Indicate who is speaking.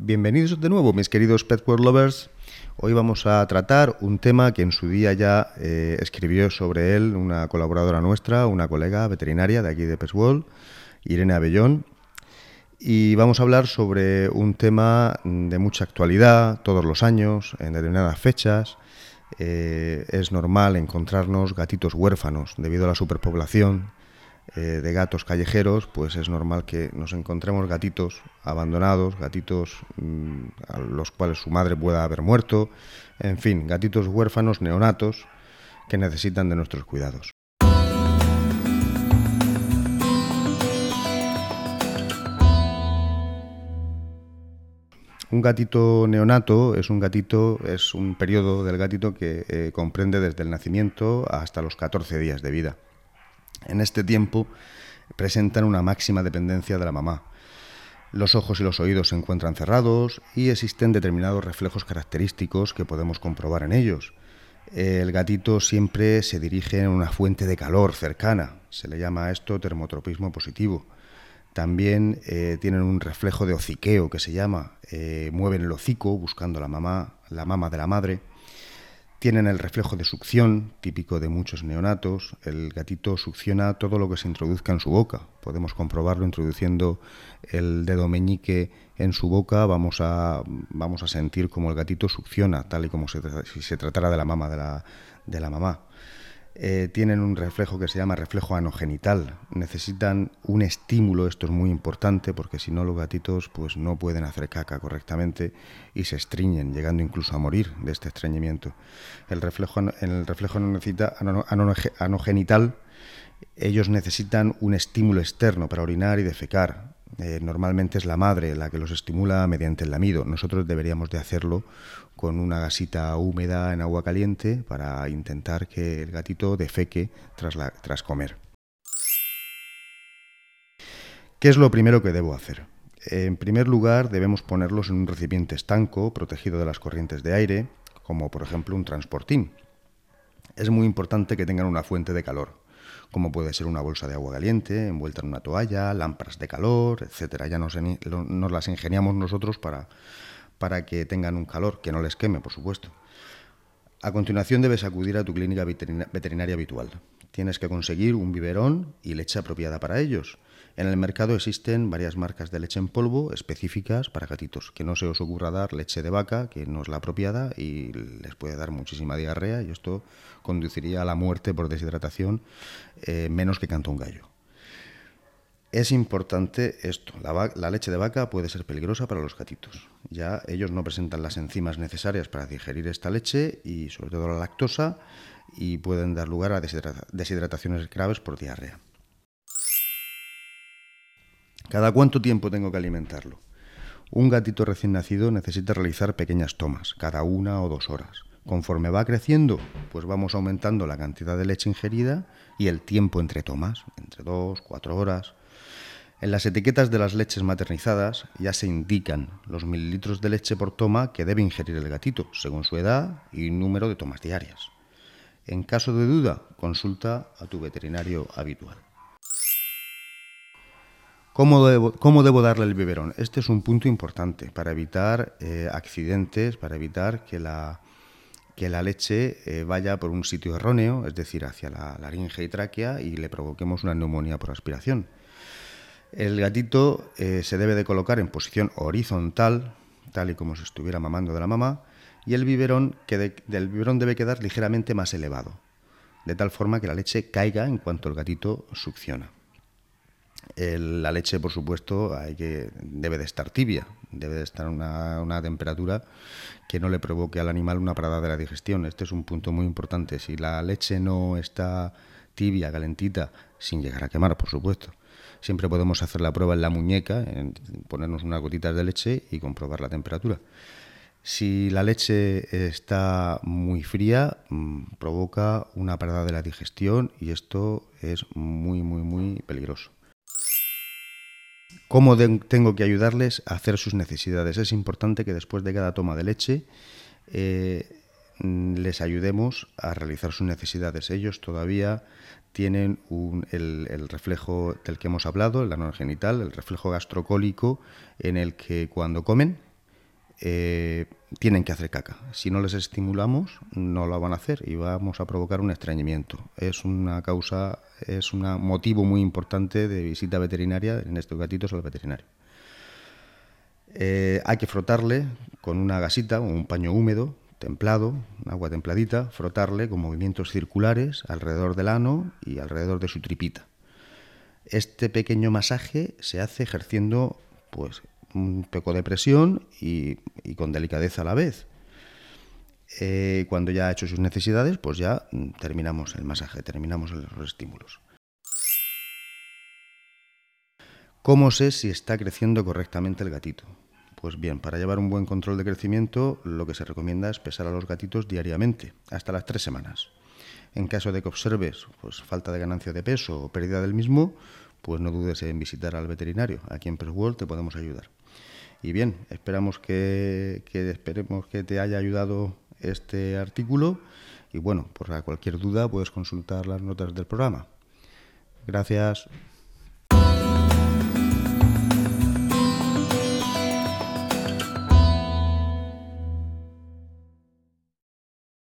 Speaker 1: Bienvenidos de nuevo, mis queridos Pet World Lovers. Hoy vamos a tratar un tema que en su día ya eh, escribió sobre él una colaboradora nuestra, una colega veterinaria de aquí de Pet World, Irene Abellón. Y vamos a hablar sobre un tema de mucha actualidad, todos los años, en determinadas fechas. Eh, es normal encontrarnos gatitos huérfanos debido a la superpoblación eh, de gatos callejeros, pues es normal que nos encontremos gatitos abandonados, gatitos mm, a los cuales su madre pueda haber muerto, en fin, gatitos huérfanos, neonatos, que necesitan de nuestros cuidados. Un gatito neonato es un gatito, es un periodo del gatito que eh, comprende desde el nacimiento hasta los 14 días de vida. En este tiempo presentan una máxima dependencia de la mamá. Los ojos y los oídos se encuentran cerrados y existen determinados reflejos característicos que podemos comprobar en ellos. El gatito siempre se dirige a una fuente de calor cercana, se le llama a esto termotropismo positivo. También eh, tienen un reflejo de hociqueo que se llama, eh, mueven el hocico buscando la mamá, la mama de la madre tienen el reflejo de succión, típico de muchos neonatos. El gatito succiona todo lo que se introduzca en su boca. Podemos comprobarlo introduciendo el dedo meñique en su boca. Vamos a, vamos a sentir como el gatito succiona, tal y como si se tratara de la mama de la, de la mamá. Eh, tienen un reflejo que se llama reflejo anogenital. Necesitan un estímulo, esto es muy importante porque si no los gatitos pues no pueden hacer caca correctamente y se estreñen, llegando incluso a morir de este estreñimiento. El reflejo, en el reflejo anogenital ellos necesitan un estímulo externo para orinar y defecar. Eh, normalmente es la madre la que los estimula mediante el lamido. Nosotros deberíamos de hacerlo con una gasita húmeda en agua caliente para intentar que el gatito defeque tras, tras comer. ¿Qué es lo primero que debo hacer? En primer lugar, debemos ponerlos en un recipiente estanco, protegido de las corrientes de aire, como por ejemplo un transportín. Es muy importante que tengan una fuente de calor como puede ser una bolsa de agua caliente envuelta en una toalla, lámparas de calor, etcétera. Ya nos, nos las ingeniamos nosotros para, para que tengan un calor, que no les queme, por supuesto. A continuación debes acudir a tu clínica veterinaria habitual. Tienes que conseguir un biberón y leche apropiada para ellos. En el mercado existen varias marcas de leche en polvo específicas para gatitos. Que no se os ocurra dar leche de vaca, que no es la apropiada y les puede dar muchísima diarrea y esto conduciría a la muerte por deshidratación eh, menos que canta un gallo. Es importante esto, la, leche de vaca puede ser peligrosa para los gatitos. Ya ellos no presentan las enzimas necesarias para digerir esta leche y sobre todo la lactosa y pueden dar lugar a deshidrataciones graves por diarrea. ¿Cada cuánto tiempo tengo que alimentarlo? Un gatito recién nacido necesita realizar pequeñas tomas, cada una o dos horas. Conforme va creciendo, pues vamos aumentando la cantidad de leche ingerida y el tiempo entre tomas, entre dos, cuatro horas. En las etiquetas de las leches maternizadas ya se indican los mililitros de leche por toma que debe ingerir el gatito, según su edad y número de tomas diarias. En caso de duda, consulta a tu veterinario habitual. ¿Cómo debo, darle el biberón? Este es un punto importante para evitar eh, accidentes, para evitar que la, que la leche eh, vaya por un sitio erróneo, es decir, hacia la laringe y tráquea, y le provoquemos una neumonía por aspiración. El gatito eh, se debe de colocar en posición horizontal, tal y como si estuviera mamando de la mamá, y el biberón, que del biberón debe quedar ligeramente más elevado, de tal forma que la leche caiga en cuanto el gatito succiona la leche, por supuesto, hay que, debe de estar tibia, debe de estar a una, temperatura que no le provoque al animal una parada de la digestión. Este es un punto muy importante. Si la leche no está tibia, calentita, sin llegar a quemar, por supuesto, siempre podemos hacer la prueba en la muñeca, ponernos unas gotitas de leche y comprobar la temperatura. Si la leche está muy fría, mm, provoca una parada de la digestión y esto es muy, muy, muy peligroso. ¿Cómo tengo que ayudarles a hacer sus necesidades? Es importante que después de cada toma de leche eh, les ayudemos a realizar sus necesidades. Ellos todavía tienen el, reflejo del que hemos hablado, el anogenital, el reflejo gastrocólico, en el que cuando comen eh, tienen que hacer caca. Si no les estimulamos, no lo van a hacer y vamos a provocar un estreñimiento. Es una causa, es un motivo muy importante de visita veterinaria en estos gatitos al veterinario. Eh, hay que frotarle con una gasita o un paño húmedo, templado, agua templadita, frotarle con movimientos circulares alrededor del ano y alrededor de su tripita. Este pequeño masaje se hace ejerciendo pues un poco de presión y, con delicadeza a la vez. Eh, cuando ya ha hecho sus necesidades, pues ya terminamos el masaje, terminamos los estímulos. ¿Cómo sé si está creciendo correctamente el gatito? Pues bien, para llevar un buen control de crecimiento, lo que se recomienda es pesar a los gatitos diariamente, hasta las tres semanas. En caso de que observes pues, falta de ganancia de peso o pérdida del mismo, pues no dudes en visitar al veterinario. Aquí en Pressworld te podemos ayudar. Y bien, esperamos que, que, esperemos que te haya ayudado este artículo y bueno, por cualquier duda puedes consultar las notas del programa. Gracias.